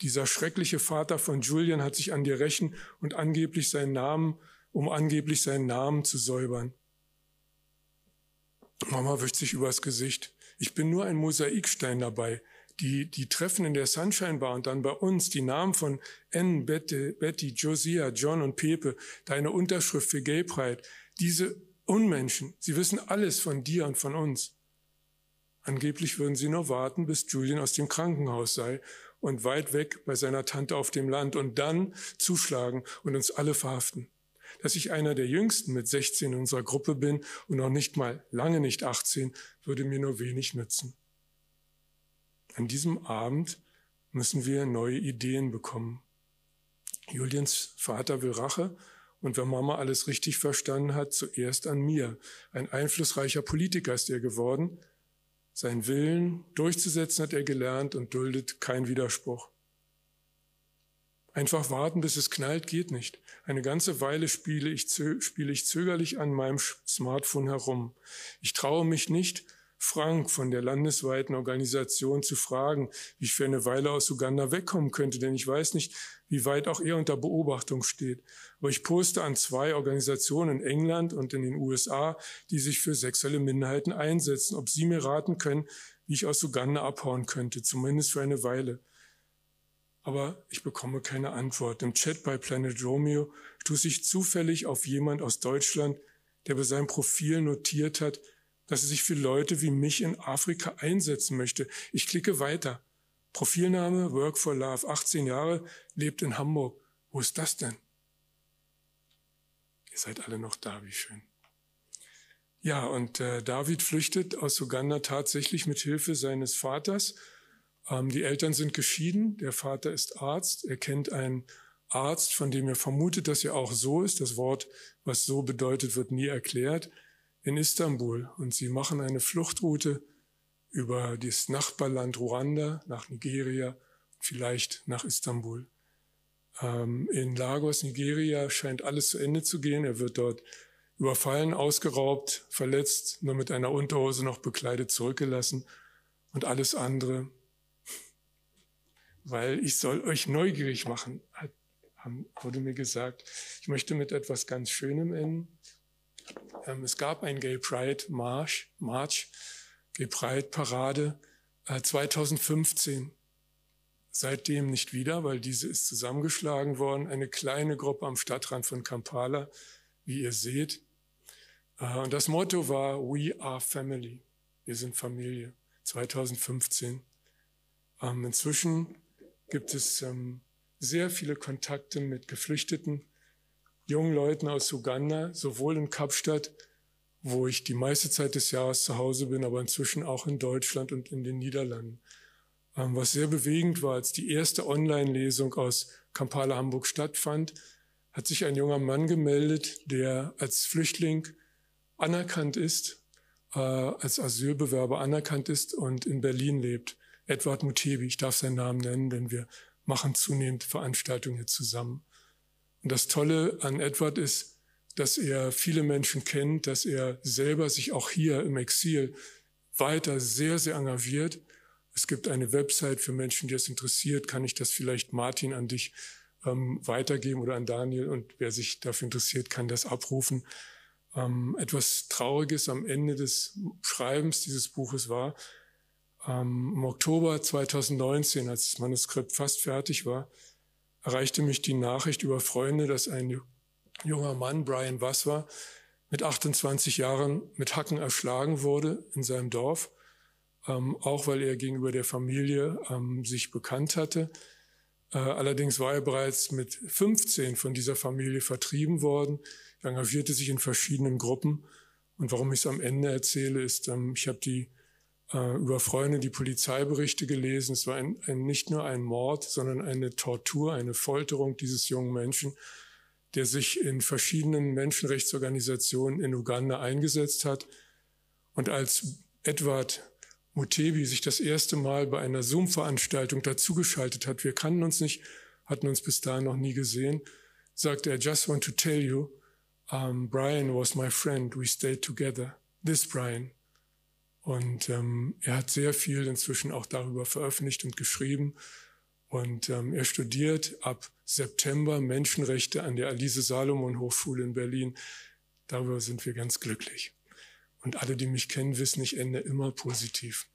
Dieser schreckliche Vater von Julian hat sich an dir rächen und angeblich seinen Namen, um angeblich seinen Namen zu säubern. Mama wischt sich übers Gesicht. Ich bin nur ein Mosaikstein dabei. Die, die Treffen in der Sunshine Bar und dann bei uns, die Namen von Anne, Betty, Betty, Josiah, John und Pepe, deine Unterschrift für Gay Pride, diese Unmenschen, sie wissen alles von dir und von uns. Angeblich würden sie nur warten, bis Julian aus dem Krankenhaus sei und weit weg bei seiner Tante auf dem Land und dann zuschlagen und uns alle verhaften dass ich einer der Jüngsten mit 16 in unserer Gruppe bin und noch nicht mal lange nicht 18, würde mir nur wenig nützen. An diesem Abend müssen wir neue Ideen bekommen. Juliens Vater will Rache und wenn Mama alles richtig verstanden hat, zuerst an mir. Ein einflussreicher Politiker ist er geworden. Sein Willen durchzusetzen hat er gelernt und duldet keinen Widerspruch. Einfach warten, bis es knallt, geht nicht. Eine ganze Weile spiele ich, spiele ich zögerlich an meinem Smartphone herum. Ich traue mich nicht, Frank von der landesweiten Organisation zu fragen, wie ich für eine Weile aus Uganda wegkommen könnte, denn ich weiß nicht, wie weit auch er unter Beobachtung steht. Aber ich poste an zwei Organisationen in England und in den USA, die sich für sexuelle Minderheiten einsetzen, ob sie mir raten können, wie ich aus Uganda abhauen könnte, zumindest für eine Weile aber ich bekomme keine Antwort. Im Chat bei Planet Romeo stoße ich zufällig auf jemand aus Deutschland, der bei seinem Profil notiert hat, dass er sich für Leute wie mich in Afrika einsetzen möchte. Ich klicke weiter. Profilname Work for Love, 18 Jahre, lebt in Hamburg. Wo ist das denn? Ihr seid alle noch da, wie schön. Ja, und äh, David flüchtet aus Uganda tatsächlich mit Hilfe seines Vaters ähm, die Eltern sind geschieden, der Vater ist Arzt, er kennt einen Arzt, von dem er vermutet, dass er auch so ist. Das Wort, was so bedeutet, wird nie erklärt, in Istanbul. Und sie machen eine Fluchtroute über das Nachbarland Ruanda nach Nigeria, vielleicht nach Istanbul. Ähm, in Lagos, Nigeria, scheint alles zu Ende zu gehen. Er wird dort überfallen, ausgeraubt, verletzt, nur mit einer Unterhose noch bekleidet zurückgelassen und alles andere, weil ich soll euch neugierig machen, hat, wurde mir gesagt. Ich möchte mit etwas ganz Schönem enden. Ähm, es gab ein Gay Pride March, March Gay Pride Parade äh, 2015. Seitdem nicht wieder, weil diese ist zusammengeschlagen worden. Eine kleine Gruppe am Stadtrand von Kampala, wie ihr seht. Äh, und das Motto war We are Family. Wir sind Familie. 2015. Ähm, inzwischen gibt es ähm, sehr viele Kontakte mit Geflüchteten, jungen Leuten aus Uganda, sowohl in Kapstadt, wo ich die meiste Zeit des Jahres zu Hause bin, aber inzwischen auch in Deutschland und in den Niederlanden. Ähm, was sehr bewegend war, als die erste Online-Lesung aus Kampala Hamburg stattfand, hat sich ein junger Mann gemeldet, der als Flüchtling anerkannt ist, äh, als Asylbewerber anerkannt ist und in Berlin lebt. Edward Mutebi, ich darf seinen Namen nennen, denn wir machen zunehmend Veranstaltungen zusammen. Und das Tolle an Edward ist, dass er viele Menschen kennt, dass er selber sich auch hier im Exil weiter sehr, sehr engagiert. Es gibt eine Website für Menschen, die es interessiert. Kann ich das vielleicht Martin an dich ähm, weitergeben oder an Daniel? Und wer sich dafür interessiert, kann das abrufen. Ähm, etwas Trauriges am Ende des Schreibens dieses Buches war, ähm, im Oktober 2019, als das Manuskript fast fertig war, erreichte mich die Nachricht über Freunde, dass ein junger Mann, Brian Wasser, mit 28 Jahren mit Hacken erschlagen wurde in seinem Dorf, ähm, auch weil er gegenüber der Familie ähm, sich bekannt hatte. Äh, allerdings war er bereits mit 15 von dieser Familie vertrieben worden, er engagierte sich in verschiedenen Gruppen. Und warum ich es am Ende erzähle, ist, ähm, ich habe die äh, über Freunde die Polizeiberichte gelesen. Es war ein, ein, nicht nur ein Mord, sondern eine Tortur, eine Folterung dieses jungen Menschen, der sich in verschiedenen Menschenrechtsorganisationen in Uganda eingesetzt hat. Und als Edward Mutebi sich das erste Mal bei einer Zoom-Veranstaltung dazugeschaltet hat, wir kannten uns nicht, hatten uns bis dahin noch nie gesehen, sagte er, just want to tell you, um, Brian was my friend, we stayed together. This Brian. Und ähm, er hat sehr viel inzwischen auch darüber veröffentlicht und geschrieben. Und ähm, er studiert ab September Menschenrechte an der Alice Salomon Hochschule in Berlin. Darüber sind wir ganz glücklich. Und alle, die mich kennen, wissen, ich ende immer positiv.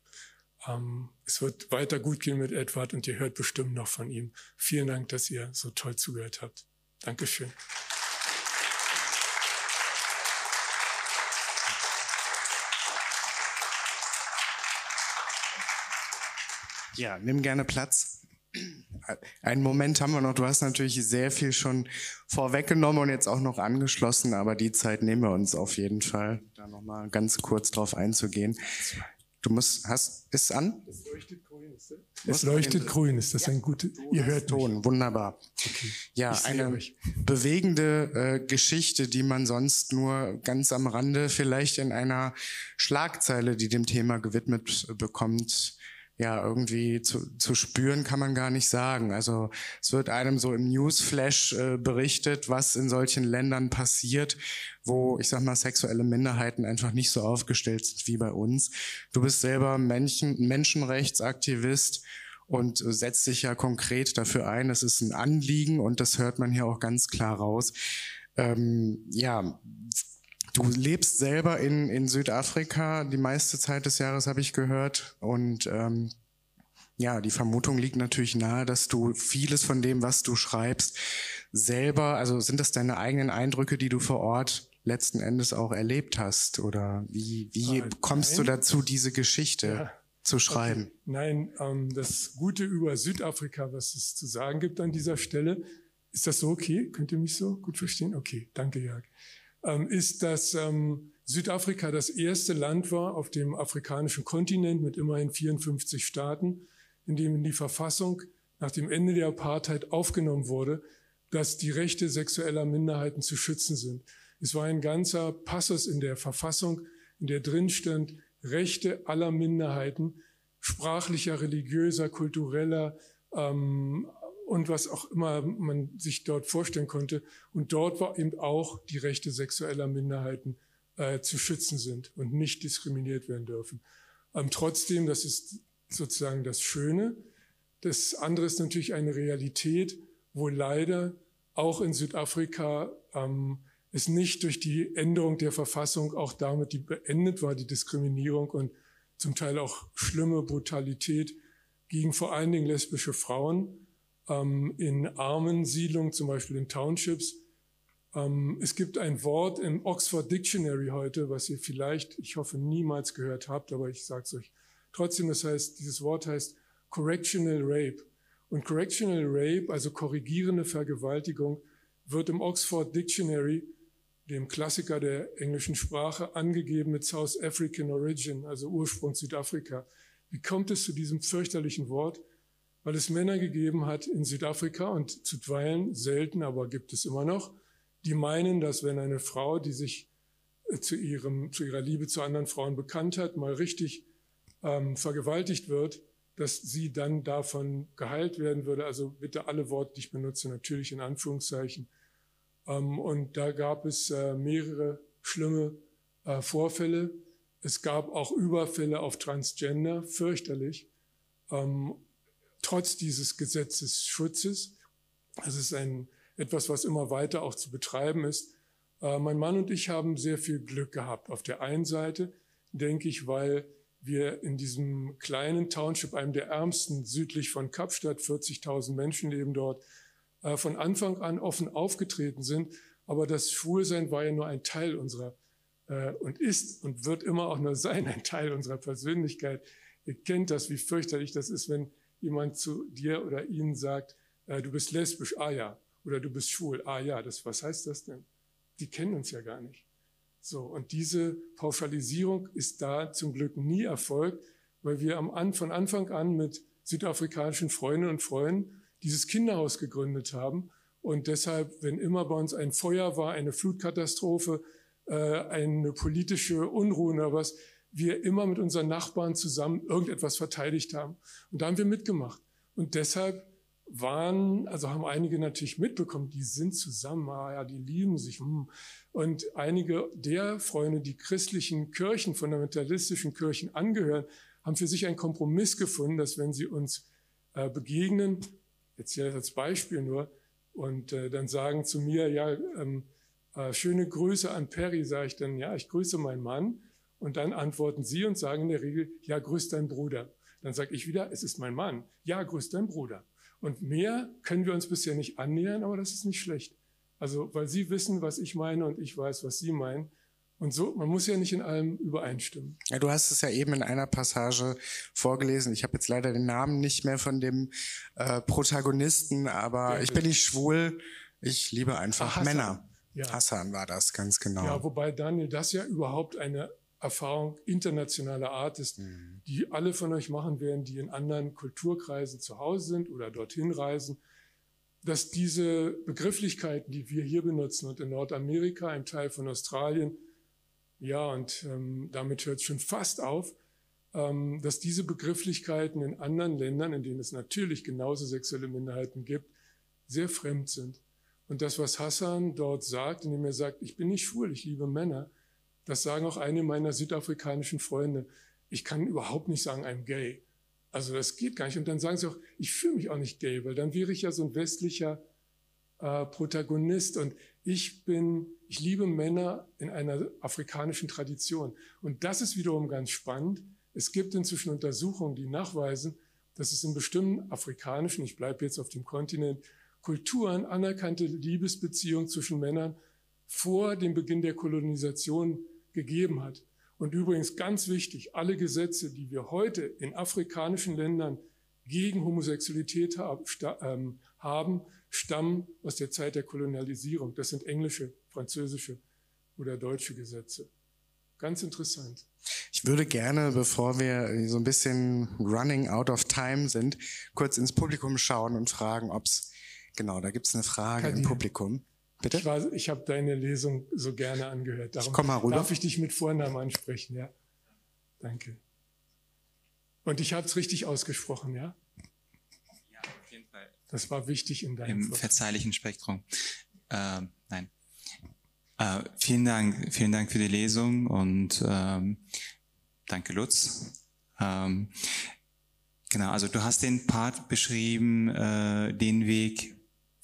Ähm, es wird weiter gut gehen mit Edward und ihr hört bestimmt noch von ihm. Vielen Dank, dass ihr so toll zugehört habt. Dankeschön. Ja, nimm gerne Platz. Einen Moment haben wir noch. Du hast natürlich sehr viel schon vorweggenommen und jetzt auch noch angeschlossen, aber die Zeit nehmen wir uns auf jeden Fall, da nochmal ganz kurz drauf einzugehen. Du musst, hast, ist an? Es leuchtet grün. Ist das, es leuchtet grün. Ist das ja, ein guter, ihr hört Ton, wunderbar. Okay. Ja, eine euch. bewegende äh, Geschichte, die man sonst nur ganz am Rande vielleicht in einer Schlagzeile, die dem Thema gewidmet bekommt, ja, irgendwie zu, zu spüren kann man gar nicht sagen. Also es wird einem so im Newsflash äh, berichtet, was in solchen Ländern passiert, wo, ich sag mal, sexuelle Minderheiten einfach nicht so aufgestellt sind wie bei uns. Du bist selber Menschen, Menschenrechtsaktivist und setzt dich ja konkret dafür ein. Es ist ein Anliegen und das hört man hier auch ganz klar raus. Ähm, ja, Du lebst selber in, in Südafrika die meiste Zeit des Jahres, habe ich gehört. Und ähm, ja, die Vermutung liegt natürlich nahe, dass du vieles von dem, was du schreibst, selber, also sind das deine eigenen Eindrücke, die du vor Ort letzten Endes auch erlebt hast? Oder wie, wie äh, kommst nein. du dazu, diese Geschichte ja. zu schreiben? Okay. Nein, ähm, das Gute über Südafrika, was es zu sagen gibt an dieser Stelle, ist das so okay? Könnt ihr mich so gut verstehen? Okay, danke, Jörg. Ähm, ist, dass ähm, Südafrika das erste Land war auf dem afrikanischen Kontinent mit immerhin 54 Staaten, in dem in die Verfassung nach dem Ende der Apartheid aufgenommen wurde, dass die Rechte sexueller Minderheiten zu schützen sind. Es war ein ganzer Passus in der Verfassung, in der drin stand, Rechte aller Minderheiten, sprachlicher, religiöser, kultureller, ähm, und was auch immer man sich dort vorstellen konnte. Und dort war eben auch die Rechte sexueller Minderheiten äh, zu schützen sind und nicht diskriminiert werden dürfen. Ähm, trotzdem, das ist sozusagen das Schöne. Das andere ist natürlich eine Realität, wo leider auch in Südafrika ähm, es nicht durch die Änderung der Verfassung auch damit die beendet war, die Diskriminierung und zum Teil auch schlimme Brutalität gegen vor allen Dingen lesbische Frauen ähm, in armen Siedlungen, zum Beispiel in Townships. Ähm, es gibt ein Wort im Oxford Dictionary heute, was ihr vielleicht, ich hoffe, niemals gehört habt, aber ich sage es euch trotzdem. Das heißt, dieses Wort heißt Correctional Rape. Und Correctional Rape, also korrigierende Vergewaltigung, wird im Oxford Dictionary, dem Klassiker der englischen Sprache, angegeben mit South African Origin, also Ursprung Südafrika. Wie kommt es zu diesem fürchterlichen Wort? Weil es Männer gegeben hat in Südafrika und zuweilen selten, aber gibt es immer noch, die meinen, dass wenn eine Frau, die sich äh, zu, ihrem, zu ihrer Liebe zu anderen Frauen bekannt hat, mal richtig ähm, vergewaltigt wird, dass sie dann davon geheilt werden würde. Also bitte alle Worte, die ich benutze, natürlich in Anführungszeichen. Ähm, und da gab es äh, mehrere schlimme äh, Vorfälle. Es gab auch Überfälle auf Transgender, fürchterlich, ähm, trotz dieses Gesetzesschutzes. Es ist ein, etwas, was immer weiter auch zu betreiben ist. Äh, mein Mann und ich haben sehr viel Glück gehabt. Auf der einen Seite, denke ich, weil wir in diesem kleinen Township, einem der ärmsten südlich von Kapstadt, 40.000 Menschen leben dort, äh, von Anfang an offen aufgetreten sind. Aber das Schwulsein war ja nur ein Teil unserer äh, und ist und wird immer auch nur sein, ein Teil unserer Persönlichkeit. Ihr kennt das, wie fürchterlich das ist, wenn jemand zu dir oder ihnen sagt, äh, du bist lesbisch, ah ja, oder du bist schwul, ah ja, das, was heißt das denn? Die kennen uns ja gar nicht. So, und diese Pauschalisierung ist da zum Glück nie erfolgt, weil wir am, von Anfang an mit südafrikanischen Freundinnen und Freunden dieses Kinderhaus gegründet haben. Und deshalb, wenn immer bei uns ein Feuer war, eine Flutkatastrophe, äh, eine politische Unruhe oder was, wir immer mit unseren Nachbarn zusammen irgendetwas verteidigt haben. Und da haben wir mitgemacht. Und deshalb waren, also haben einige natürlich mitbekommen, die sind zusammen, ah ja, die lieben sich. Hm. Und einige der Freunde, die christlichen Kirchen, fundamentalistischen Kirchen angehören, haben für sich einen Kompromiss gefunden, dass wenn sie uns äh, begegnen, jetzt hier als Beispiel nur, und äh, dann sagen zu mir, ja, ähm, äh, schöne Grüße an Perry, sage ich dann, ja, ich grüße meinen Mann. Und dann antworten sie und sagen in der Regel, ja, grüß deinen Bruder. Dann sage ich wieder, es ist mein Mann. Ja, grüß deinen Bruder. Und mehr können wir uns bisher nicht annähern, aber das ist nicht schlecht. Also, weil Sie wissen, was ich meine und ich weiß, was Sie meinen. Und so, man muss ja nicht in allem übereinstimmen. Ja, du hast es ja eben in einer Passage vorgelesen. Ich habe jetzt leider den Namen nicht mehr von dem äh, Protagonisten, aber ja, ich bin nicht schwul. Ich liebe einfach Ach, Männer. Ja. Hassan war das, ganz genau. Ja, wobei Daniel das ja überhaupt eine Erfahrung internationaler Art ist, mhm. die alle von euch machen werden, die in anderen Kulturkreisen zu Hause sind oder dorthin reisen, dass diese Begrifflichkeiten, die wir hier benutzen und in Nordamerika, ein Teil von Australien, ja, und ähm, damit hört es schon fast auf, ähm, dass diese Begrifflichkeiten in anderen Ländern, in denen es natürlich genauso sexuelle Minderheiten gibt, sehr fremd sind. Und das, was Hassan dort sagt, indem er sagt, ich bin nicht schwul, ich liebe Männer, das sagen auch eine meiner südafrikanischen Freunde. Ich kann überhaupt nicht sagen, I'm gay. Also das geht gar nicht. Und dann sagen sie auch, ich fühle mich auch nicht gay, weil dann wäre ich ja so ein westlicher äh, Protagonist. Und ich bin, ich liebe Männer in einer afrikanischen Tradition. Und das ist wiederum ganz spannend. Es gibt inzwischen Untersuchungen, die nachweisen, dass es in bestimmten afrikanischen, ich bleibe jetzt auf dem Kontinent, Kulturen anerkannte Liebesbeziehungen zwischen Männern vor dem Beginn der Kolonisation gegeben hat. Und übrigens ganz wichtig, alle Gesetze, die wir heute in afrikanischen Ländern gegen Homosexualität ähm, haben, stammen aus der Zeit der Kolonialisierung. Das sind englische, französische oder deutsche Gesetze. Ganz interessant. Ich würde gerne, bevor wir so ein bisschen running out of time sind, kurz ins Publikum schauen und fragen, ob es, genau, da gibt es eine Frage Kadir. im Publikum. Bitte? Ich, ich habe deine Lesung so gerne angehört. Darum ich komm mal rüber. darf ich dich mit Vornamen ansprechen, ja? Danke. Und ich habe es richtig ausgesprochen, ja? Ja, auf jeden Fall. Das war wichtig in deinem Im verzeihlichen Spektrum. Äh, nein. Äh, vielen Dank, vielen Dank für die Lesung und ähm, danke Lutz. Ähm, genau, also du hast den Part beschrieben, äh, den Weg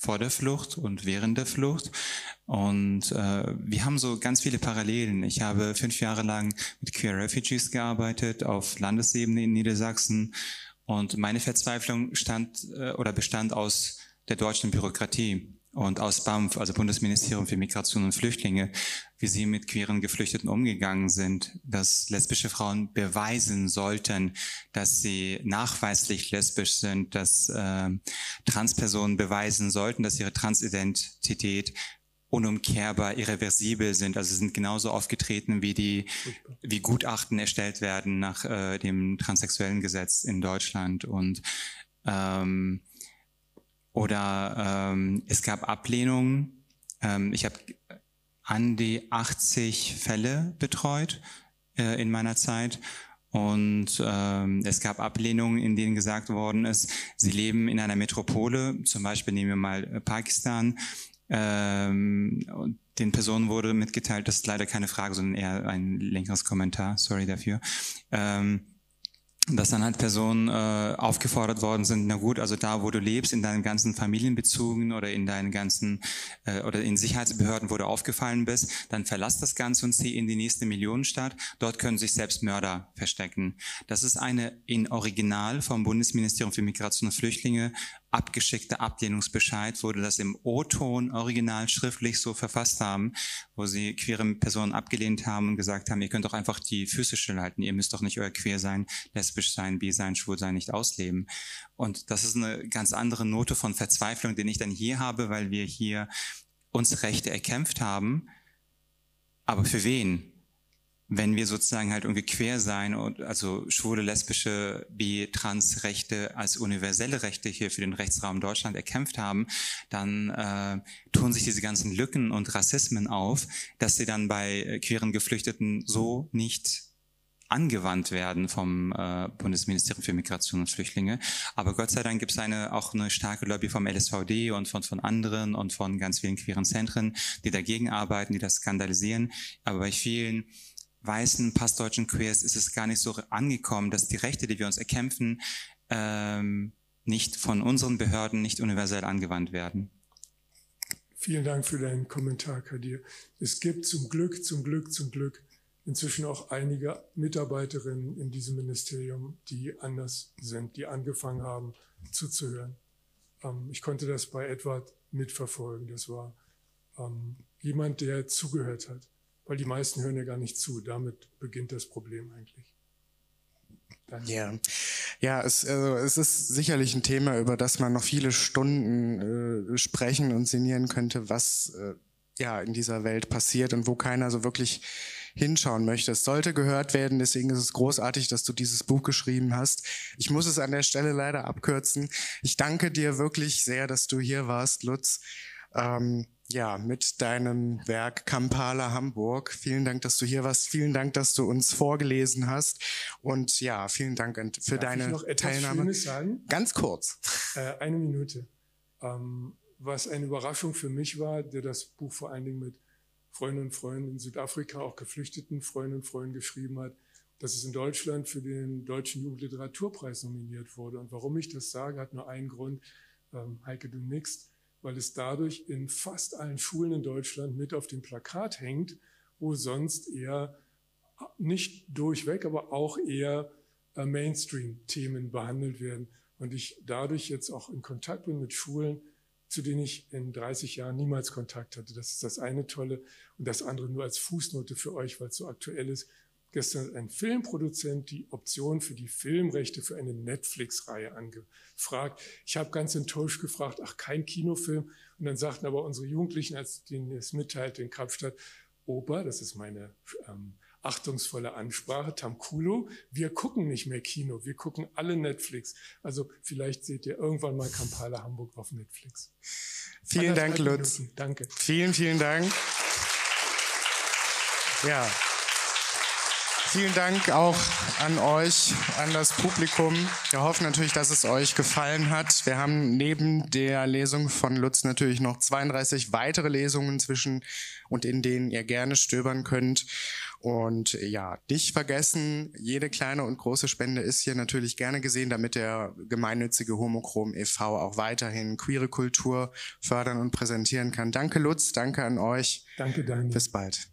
vor der Flucht und während der Flucht. Und äh, wir haben so ganz viele Parallelen. Ich habe fünf Jahre lang mit Queer Refugees gearbeitet auf Landesebene in Niedersachsen. Und meine Verzweiflung stand äh, oder bestand aus der deutschen Bürokratie und aus BAMF, also Bundesministerium für Migration und Flüchtlinge, wie sie mit queeren Geflüchteten umgegangen sind, dass lesbische Frauen beweisen sollten, dass sie nachweislich lesbisch sind, dass äh, Transpersonen beweisen sollten, dass ihre Transidentität unumkehrbar, irreversibel sind. Also sind genauso aufgetreten, wie die, wie Gutachten erstellt werden nach äh, dem transsexuellen Gesetz in Deutschland und ähm, oder ähm, es gab Ablehnungen. Ähm, ich habe an die 80 Fälle betreut äh, in meiner Zeit. Und ähm, es gab Ablehnungen, in denen gesagt worden ist, sie leben in einer Metropole, zum Beispiel nehmen wir mal äh, Pakistan. Ähm, und den Personen wurde mitgeteilt, das ist leider keine Frage, sondern eher ein längeres Kommentar, sorry dafür. Ähm, dass dann halt Personen äh, aufgefordert worden sind, na gut, also da, wo du lebst, in deinen ganzen Familienbezügen oder in deinen ganzen äh, oder in Sicherheitsbehörden, wo du aufgefallen bist, dann verlass das Ganze und zieh in die nächste Millionenstadt. Dort können sich selbst Mörder verstecken. Das ist eine in Original vom Bundesministerium für Migration und Flüchtlinge abgeschickter Ablehnungsbescheid, wo das im O-Ton original schriftlich so verfasst haben, wo sie queere Personen abgelehnt haben und gesagt haben, ihr könnt doch einfach die Füße stillhalten, ihr müsst doch nicht euer queer sein, lesbisch sein, bi sein, schwul sein, nicht ausleben. Und das ist eine ganz andere Note von Verzweiflung, den ich dann hier habe, weil wir hier uns Rechte erkämpft haben. Aber für wen? Wenn wir sozusagen halt irgendwie quer sein und also schwule, lesbische, bi, trans Rechte als universelle Rechte hier für den Rechtsraum Deutschland erkämpft haben, dann äh, tun sich diese ganzen Lücken und Rassismen auf, dass sie dann bei queeren Geflüchteten so nicht angewandt werden vom äh, Bundesministerium für Migration und Flüchtlinge. Aber Gott sei Dank gibt es eine, auch eine starke Lobby vom LSVD und von, von anderen und von ganz vielen queeren Zentren, die dagegen arbeiten, die das skandalisieren. Aber bei vielen weißen, passdeutschen Queers ist es gar nicht so angekommen, dass die Rechte, die wir uns erkämpfen, ähm, nicht von unseren Behörden nicht universell angewandt werden. Vielen Dank für deinen Kommentar, Kadir. Es gibt zum Glück, zum Glück, zum Glück inzwischen auch einige Mitarbeiterinnen in diesem Ministerium, die anders sind, die angefangen haben zuzuhören. Ähm, ich konnte das bei Edward mitverfolgen. Das war ähm, jemand, der zugehört hat weil die meisten hören ja gar nicht zu. Damit beginnt das Problem eigentlich. Ja, ja, es, also es ist sicherlich ein Thema, über das man noch viele Stunden äh, sprechen und sinnieren könnte, was äh, ja in dieser Welt passiert und wo keiner so wirklich hinschauen möchte. Es sollte gehört werden, deswegen ist es großartig, dass du dieses Buch geschrieben hast. Ich muss es an der Stelle leider abkürzen. Ich danke dir wirklich sehr, dass du hier warst, Lutz. Ähm, ja, mit deinem Werk Kampala Hamburg. Vielen Dank, dass du hier warst. Vielen Dank, dass du uns vorgelesen hast. Und ja, vielen Dank für Darf deine ich noch etwas Teilnahme. Schönes sagen? Ganz kurz. Äh, eine Minute. Ähm, was eine Überraschung für mich war, der das Buch vor allen Dingen mit Freunden und Freunden in Südafrika, auch geflüchteten Freunden und Freunden geschrieben hat, dass es in Deutschland für den Deutschen Jugendliteraturpreis nominiert wurde. Und warum ich das sage, hat nur einen Grund. Ähm, Heike, du nix weil es dadurch in fast allen Schulen in Deutschland mit auf dem Plakat hängt, wo sonst eher nicht durchweg, aber auch eher äh, Mainstream-Themen behandelt werden. Und ich dadurch jetzt auch in Kontakt bin mit Schulen, zu denen ich in 30 Jahren niemals Kontakt hatte. Das ist das eine Tolle. Und das andere nur als Fußnote für euch, weil es so aktuell ist gestern ein Filmproduzent die Option für die Filmrechte für eine Netflix-Reihe angefragt. Ich habe ganz enttäuscht gefragt, ach, kein Kinofilm. Und dann sagten aber unsere Jugendlichen, als denen es mitteilt in Kapstadt, Opa, das ist meine ähm, achtungsvolle Ansprache, Tamkulo, wir gucken nicht mehr Kino, wir gucken alle Netflix. Also vielleicht seht ihr irgendwann mal Kampala Hamburg auf Netflix. Vielen Dank, Lutz. Danke. Vielen, vielen Dank. Ja. Vielen Dank auch an euch, an das Publikum. Wir hoffen natürlich, dass es euch gefallen hat. Wir haben neben der Lesung von Lutz natürlich noch 32 weitere Lesungen zwischen und in denen ihr gerne stöbern könnt. Und ja, dich vergessen, jede kleine und große Spende ist hier natürlich gerne gesehen, damit der gemeinnützige Homochrom e.V. auch weiterhin queere Kultur fördern und präsentieren kann. Danke Lutz, danke an euch. Danke, Daniel. Bis bald.